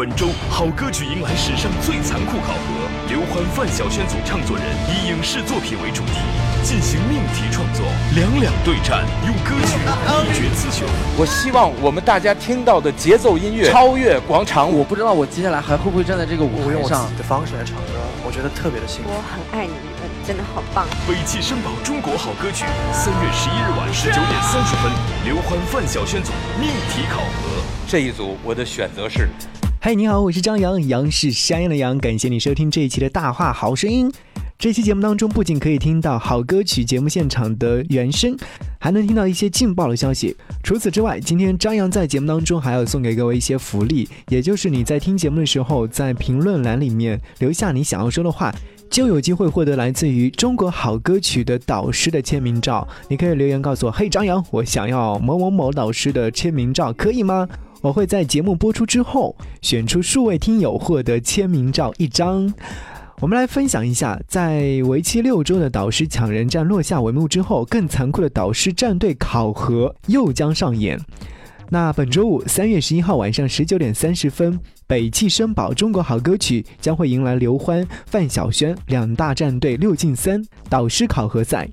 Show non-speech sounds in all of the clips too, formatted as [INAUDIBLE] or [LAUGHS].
本周好歌曲迎来史上最残酷考核，刘欢、范晓萱组唱作人以影视作品为主题进行命题创作，两两对战，用歌曲一决雌雄。我希望我们大家听到的节奏音乐 [LAUGHS] 超越广场舞。[LAUGHS] 我不知道我接下来还会不会站在这个舞我用我台上自己。的方式来唱歌，我觉得特别的幸福。我很爱你们，真的好棒。北汽声宝中国好歌曲，三月十一日晚十九点三十分，刘欢、范晓萱组命题考核。这一组我的选择是。嗨，你好，我是张扬，杨是山羊的羊，感谢你收听这一期的大话好声音。这期节目当中，不仅可以听到好歌曲节目现场的原声，还能听到一些劲爆的消息。除此之外，今天张扬在节目当中还要送给各位一些福利，也就是你在听节目的时候，在评论栏里面留下你想要说的话。就有机会获得来自于中国好歌曲的导师的签名照。你可以留言告诉我：“嘿，张扬，我想要某某某导师的签名照，可以吗？”我会在节目播出之后选出数位听友获得签名照一张。我们来分享一下，在为期六周的导师抢人战落下帷幕之后，更残酷的导师战队考核又将上演。那本周五三月十一号晚上十九点三十分，北汽声宝中国好歌曲将会迎来刘欢、范晓萱两大战队六进三导师考核赛。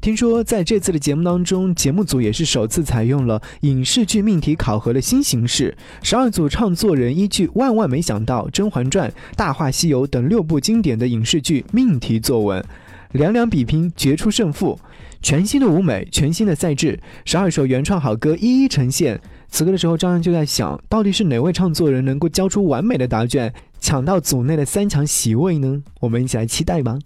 听说在这次的节目当中，节目组也是首次采用了影视剧命题考核的新形式。十二组唱作人依据《万万没想到》《甄嬛传》《大话西游》等六部经典的影视剧命题作文，两两比拼，决出胜负。全新的舞美，全新的赛制，十二首原创好歌一一呈现。此刻的时候，张扬就在想，到底是哪位唱作人能够交出完美的答卷，抢到组内的三强席位呢？我们一起来期待吧。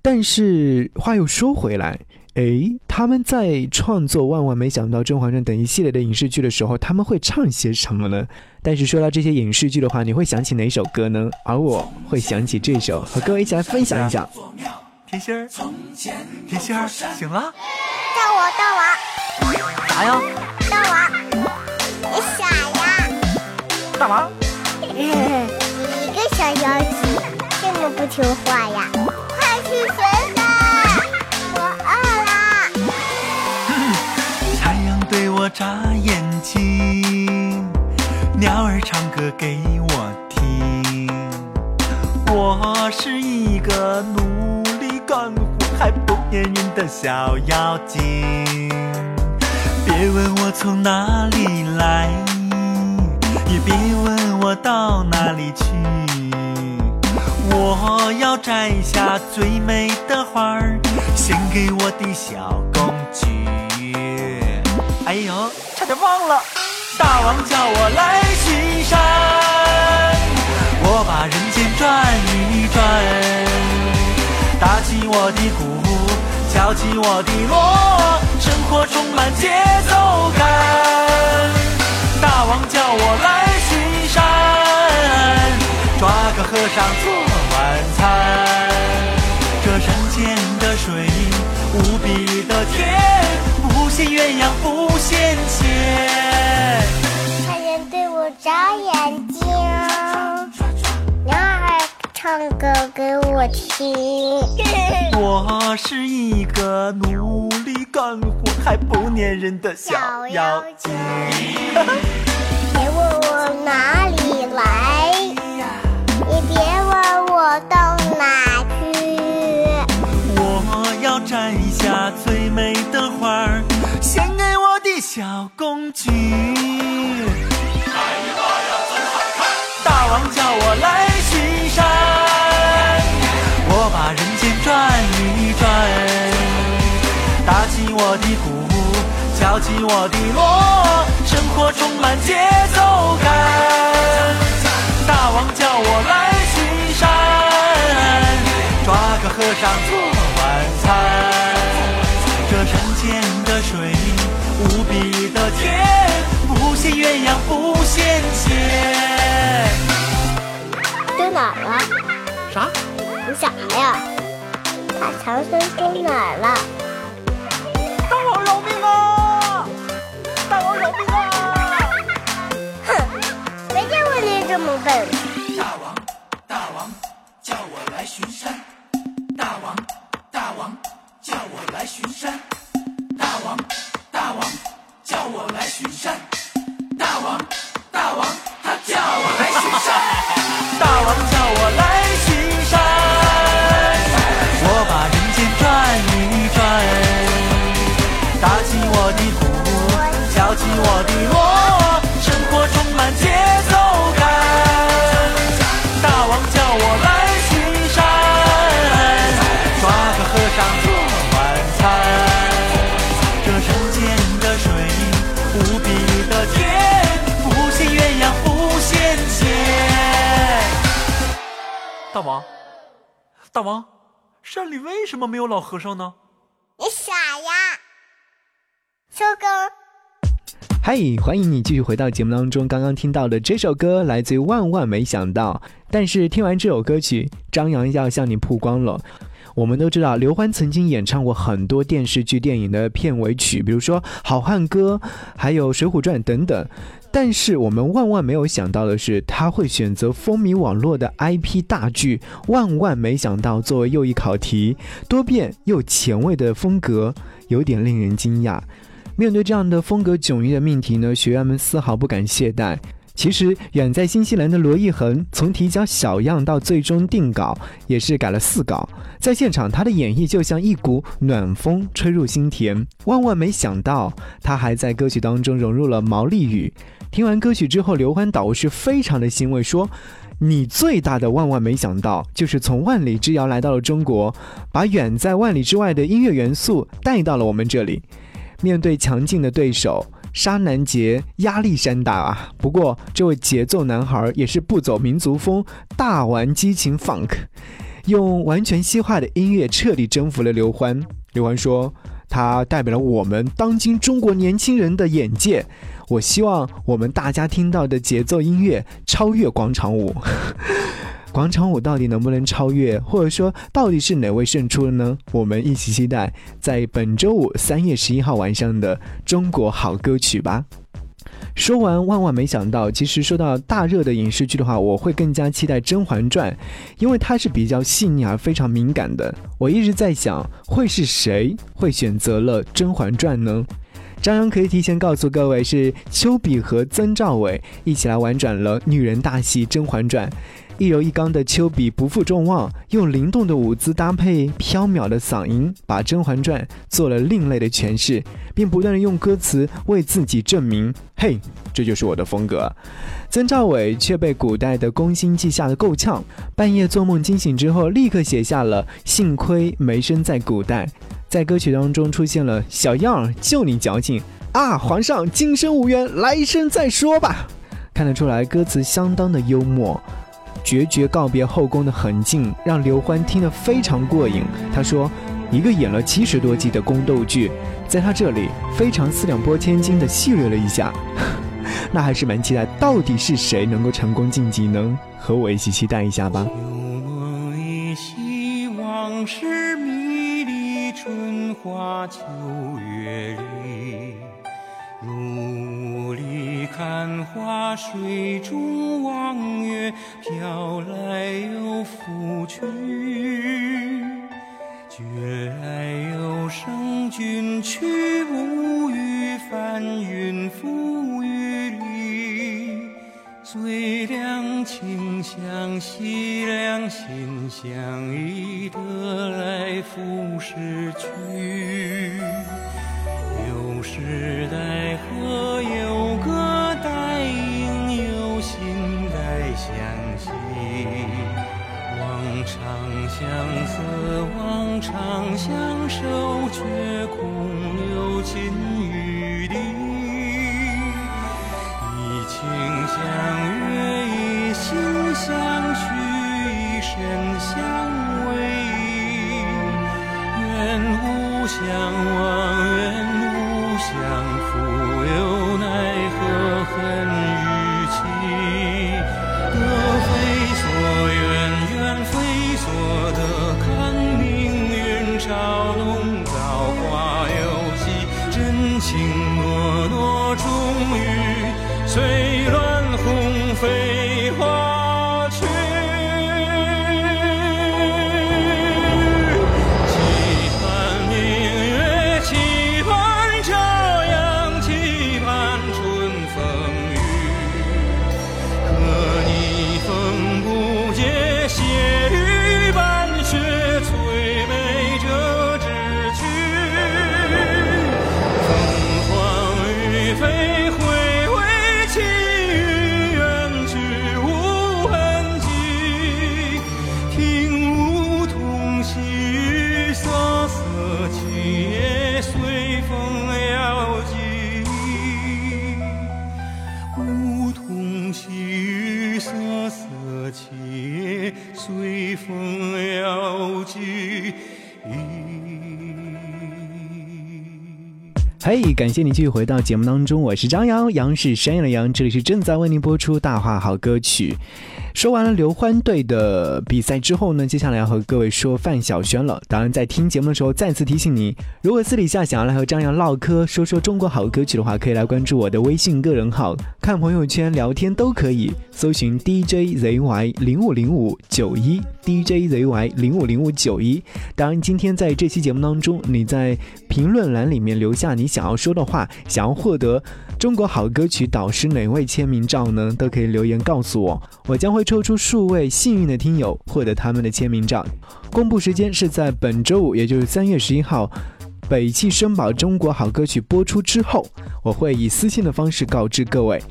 但是话又说回来，诶，他们在创作《万万没想到》《甄嬛传》等一系列的影视剧的时候，他们会唱些什么呢？但是说到这些影视剧的话，你会想起哪首歌呢？而我会想起这首，和各位一起来分享一下。甜心儿，甜心儿，醒了？到我到我啥呀？到我，你傻呀？干嘛？你 [LAUGHS] 一个小妖精，这么不听话呀？眨眼睛，鸟儿唱歌给我听。我是一个努力干活还不粘人的小妖精。别问我从哪里来，也别问我到哪里去。我要摘下最美的花儿，献给我的小。哎呦，差点忘了，大王叫我来巡山，我把人间转一转，打起我的鼓，敲起我的锣，生活充满节奏感。大王叫我来巡山，抓个和尚做晚餐。这山间的水无比的甜，鸳鸯不羡仙。太阳对我眨眼睛，鸟儿唱歌给我听。我是一个努力干活还不粘人的小妖精。[LAUGHS] 别问我哪里来，也别问我到小公举。大王叫我来巡山，我把人间转一转，打起我的鼓，敲起我的锣，生活充满节奏感。大王叫我来巡山，抓个和尚做晚餐。比的甜，不羡鸳鸯不羡仙。丢哪儿了？啥？你啥呀？把唐僧丢哪儿了？大王饶命啊！大王饶命啊！哼，没见过你这么笨。大王，山里为什么没有老和尚呢？你傻呀！收工。嗨，欢迎你继续回到节目当中。刚刚听到的这首歌来自于万万没想到，但是听完这首歌曲，张扬要向你曝光了。我们都知道，刘欢曾经演唱过很多电视剧、电影的片尾曲，比如说《好汉歌》，还有《水浒传》等等。但是我们万万没有想到的是，他会选择风靡网络的 IP 大剧，万万没想到作为又一考题，多变又前卫的风格，有点令人惊讶。面对这样的风格迥异的命题呢，学员们丝毫不敢懈怠。其实，远在新西兰的罗毅恒，从提交小样到最终定稿，也是改了四稿。在现场，他的演绎就像一股暖风吹入心田。万万没想到，他还在歌曲当中融入了毛利语。听完歌曲之后，刘欢导师非常的欣慰，说：“你最大的万万没想到，就是从万里之遥来到了中国，把远在万里之外的音乐元素带到了我们这里。面对强劲的对手。”沙南杰压力山大啊！不过这位节奏男孩也是不走民族风，大玩激情 funk，用完全西化的音乐彻底征服了刘欢。刘欢说：“他代表了我们当今中国年轻人的眼界。我希望我们大家听到的节奏音乐超越广场舞。”广场舞到底能不能超越，或者说到底是哪位胜出了呢？我们一起期待在本周五三月十一号晚上的中国好歌曲吧。说完，万万没想到，其实说到大热的影视剧的话，我会更加期待《甄嬛传》，因为它是比较细腻而非常敏感的。我一直在想，会是谁会选择了《甄嬛传》呢？张扬可以提前告诉各位，是丘比和曾兆伟一起来玩转了女人大戏《甄嬛传》。一柔一刚的丘比不负众望，用灵动的舞姿搭配飘渺的嗓音，把《甄嬛传》做了另类的诠释，并不断的用歌词为自己证明：“嘿，这就是我的风格。”曾兆伟却被古代的宫心计吓得够呛，半夜做梦惊醒之后，立刻写下了“幸亏没生在古代”。在歌曲当中出现了“小样儿，就你矫情啊！皇上今生无缘，来生再说吧。”看得出来，歌词相当的幽默。决绝告别后宫的狠劲，让刘欢听得非常过瘾。他说：“一个演了七十多集的宫斗剧，在他这里非常四两拨千斤的戏谑了一下，[LAUGHS] 那还是蛮期待，到底是谁能够成功晋级呢？和我一起期待一下吧。”梦依稀，往事迷离，春花秋月里。雾里看花水中望月，飘来又浮去。觉来有声君去，无语翻云覆雨里。最两情相惜，两心相依，得来复失去。有时代无风摇嘿，感谢你继续回到节目当中，我是张扬，杨是山羊的羊，这里是正在为您播出大话好歌曲。说完了刘欢队的比赛之后呢，接下来要和各位说范晓萱了。当然，在听节目的时候，再次提醒你，如果私底下想要来和张扬唠嗑，说说中国好歌曲的话，可以来关注我的微信个人号，看朋友圈聊天都可以，搜寻 DJZY 零五零五九一 DJZY 零五零五九一。当然，今天在这期节目当中，你在评论栏里面留下你想要说的话，想要获得中国好歌曲导师哪位签名照呢？都可以留言告诉我，我将会抽出数位幸运的听友，获得他们的签名照。公布时间是在本周五，也就是三月十一号，北汽绅宝中国好歌曲播出之后，我会以私信的方式告知各位。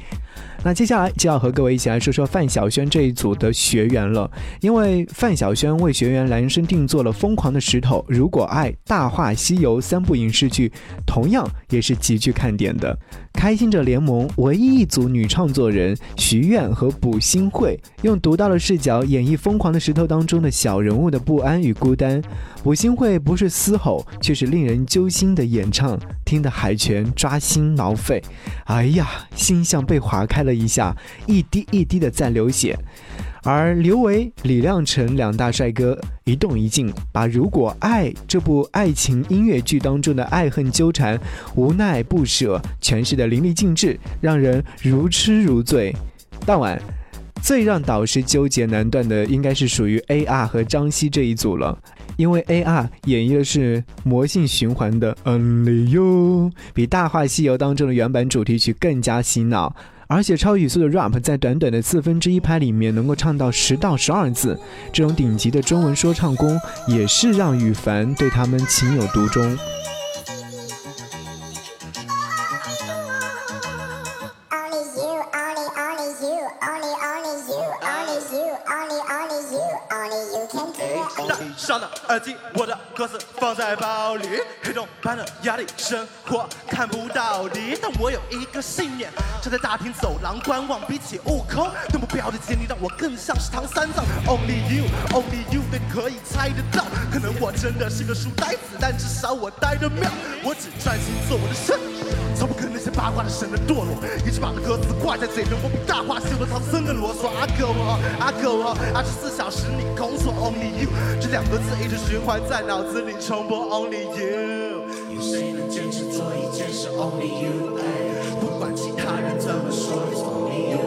那接下来就要和各位一起来说说范晓萱这一组的学员了，因为范晓萱为学员量身定做了《疯狂的石头》《如果爱》《大话西游》三部影视剧，同样也是极具看点的。开心者联盟唯一一组女创作人徐苑和卜新慧，用独到的视角演绎《疯狂的石头》当中的小人物的不安与孤单。卜新慧不是嘶吼，却是令人揪心的演唱，听得海泉抓心挠肺。哎呀，心像被划打开了一下，一滴一滴的在流血。而刘维、李亮程两大帅哥一动一静，把《如果爱》这部爱情音乐剧当中的爱恨纠缠、无奈不舍诠释的淋漓尽致，让人如痴如醉。当晚，最让导师纠结难断的，应该是属于 A.R 和张希这一组了，因为 A.R 演绎的是魔性循环的 Only You，比《大话西游》当中的原版主题曲更加洗脑。而且超语速的 rap 在短短的四分之一拍里面能够唱到十到十二字，这种顶级的中文说唱功也是让羽凡对他们情有独钟。上的耳机，我的歌词放在包里，黑洞般的压力，生活看不到底。但我有一个信念，站在大厅走廊观望，比起悟空，对目标的坚定让我更像是唐三藏。Only you，Only you，对，可以猜得到，可能我真的是个书呆子，但至少我呆得妙。我只专心做我的事，从不跟那些八卦的神人堕落，一直把那歌词挂在嘴边，我比大话西游的唐僧更啰嗦。阿哥我，阿哥我，二十四小时你工作，Only you，这两个。字一直循环在脑子里重播，Only you。有谁能坚持做一件事？Only you。不管其他人怎么说，Only you。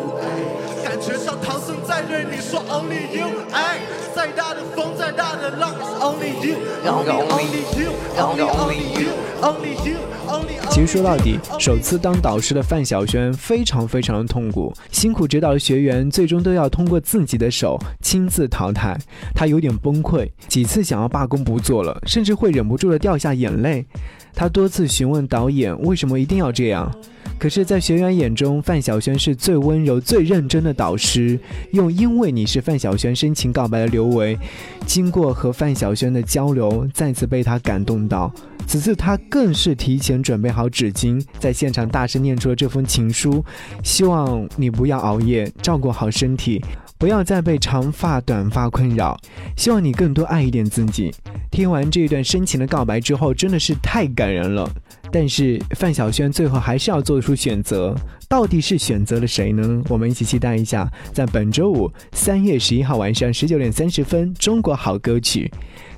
感觉像唐僧在对你说，Only you。哎，再大的风，再大的浪，Only you。Only you，Only you，Only you。其实说到底，首次当导师的范晓萱非常非常的痛苦，辛苦指导的学员最终都要通过自己的手亲自淘汰，她有点崩溃，几次想要罢工不做了，甚至会忍不住的掉下眼泪。她多次询问导演为什么一定要这样。可是，在学员眼中，范晓萱是最温柔、最认真的导师。用“因为你是范晓萱”深情告白的刘维，经过和范晓萱的交流，再次被他感动到。此次他更是提前准备好纸巾，在现场大声念出了这封情书：“希望你不要熬夜，照顾好身体，不要再被长发短发困扰。希望你更多爱一点自己。”听完这一段深情的告白之后，真的是太感人了。但是范晓萱最后还是要做出选择，到底是选择了谁呢？我们一起期待一下，在本周五三月十一号晚上十九点三十分，中国好歌曲。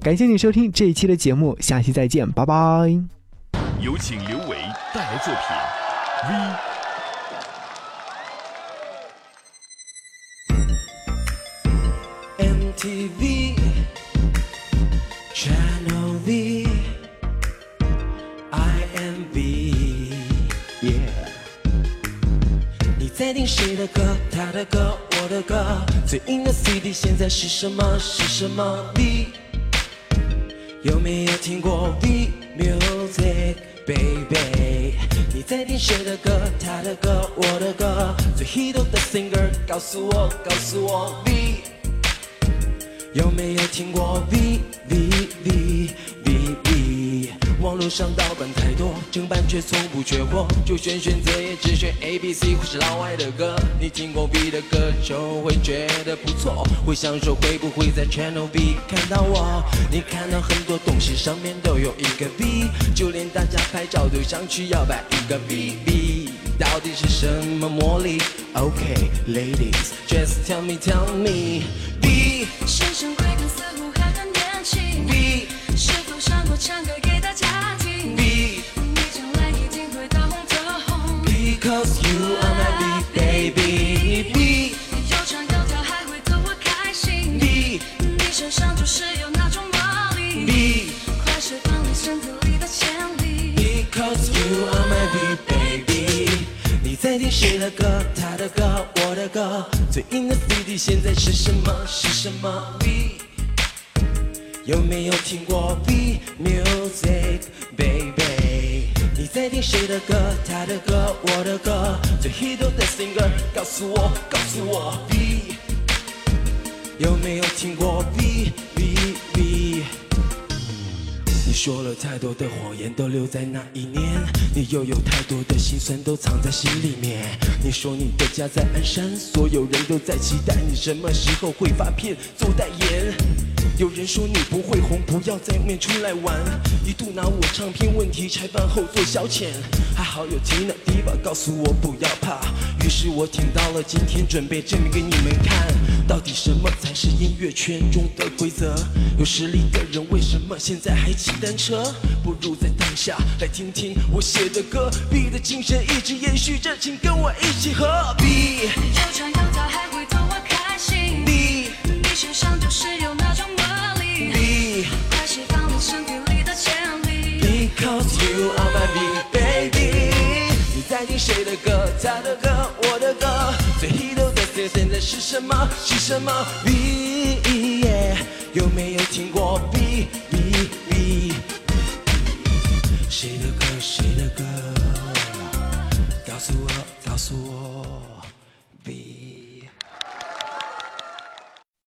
感谢你收听这一期的节目，下期再见，拜拜。有请刘维带来作品 V 在听谁的歌？他的歌，我的歌。最硬的 CD 现在是什么？是什么 V？有没有听过 V Music，Baby？你在听谁的歌？他的歌，我的歌。最 hit 的 singer，告诉我，告诉我 V。有没有听过 V V V V V？网络上盗版太多，正版却从不缺货，就选选择也只选 A B C 或是老外的歌。你听过 B 的歌就会觉得不错，会想说会不会在 Channel B 看到我？你看到很多东西上面都有一个 B，就连大家拍照都想去摇摆一个 B B。到底是什么魔力？OK，ladies，just tell me，tell me。B 身上贵感似乎还很年轻。B 是否想过唱歌 because you are my B baby。B 有唱有跳还会逗我开心。B 你。身上就是有那种魔力。B 快释放你。身体里的潜力。Because you are my B baby，你。在听谁的歌？他的歌，我的歌。最硬的 CD 现在是什么？是什么 B？有没有听过 B music baby？你在听谁的歌？他的歌，我的歌。最 hit 的 singer，告诉我，告诉我 B。有没有听过 B B B？你说了太多的谎言，都留在那一年。你又有太多的心酸，都藏在心里面。你说你的家在鞍山，所有人都在期待你什么时候会发片做代言。有人说你不会红，不要在外面出来玩，一度拿我唱片问题拆办后做消遣。还好有 Tina Diva 告诉我不要怕，于是我挺到了今天，准备证明给你们看，到底什么才是音乐圈中的规则。有实力的人为什么现在还骑单车？不如在当下来听听我写的歌，B 的精神一直延续着，请跟我一起合 B 他的歌，我的歌。最 hit 的歌现在是什么？是什么？B yeah，有没有听过 B B B？谁的歌？谁的歌？告诉我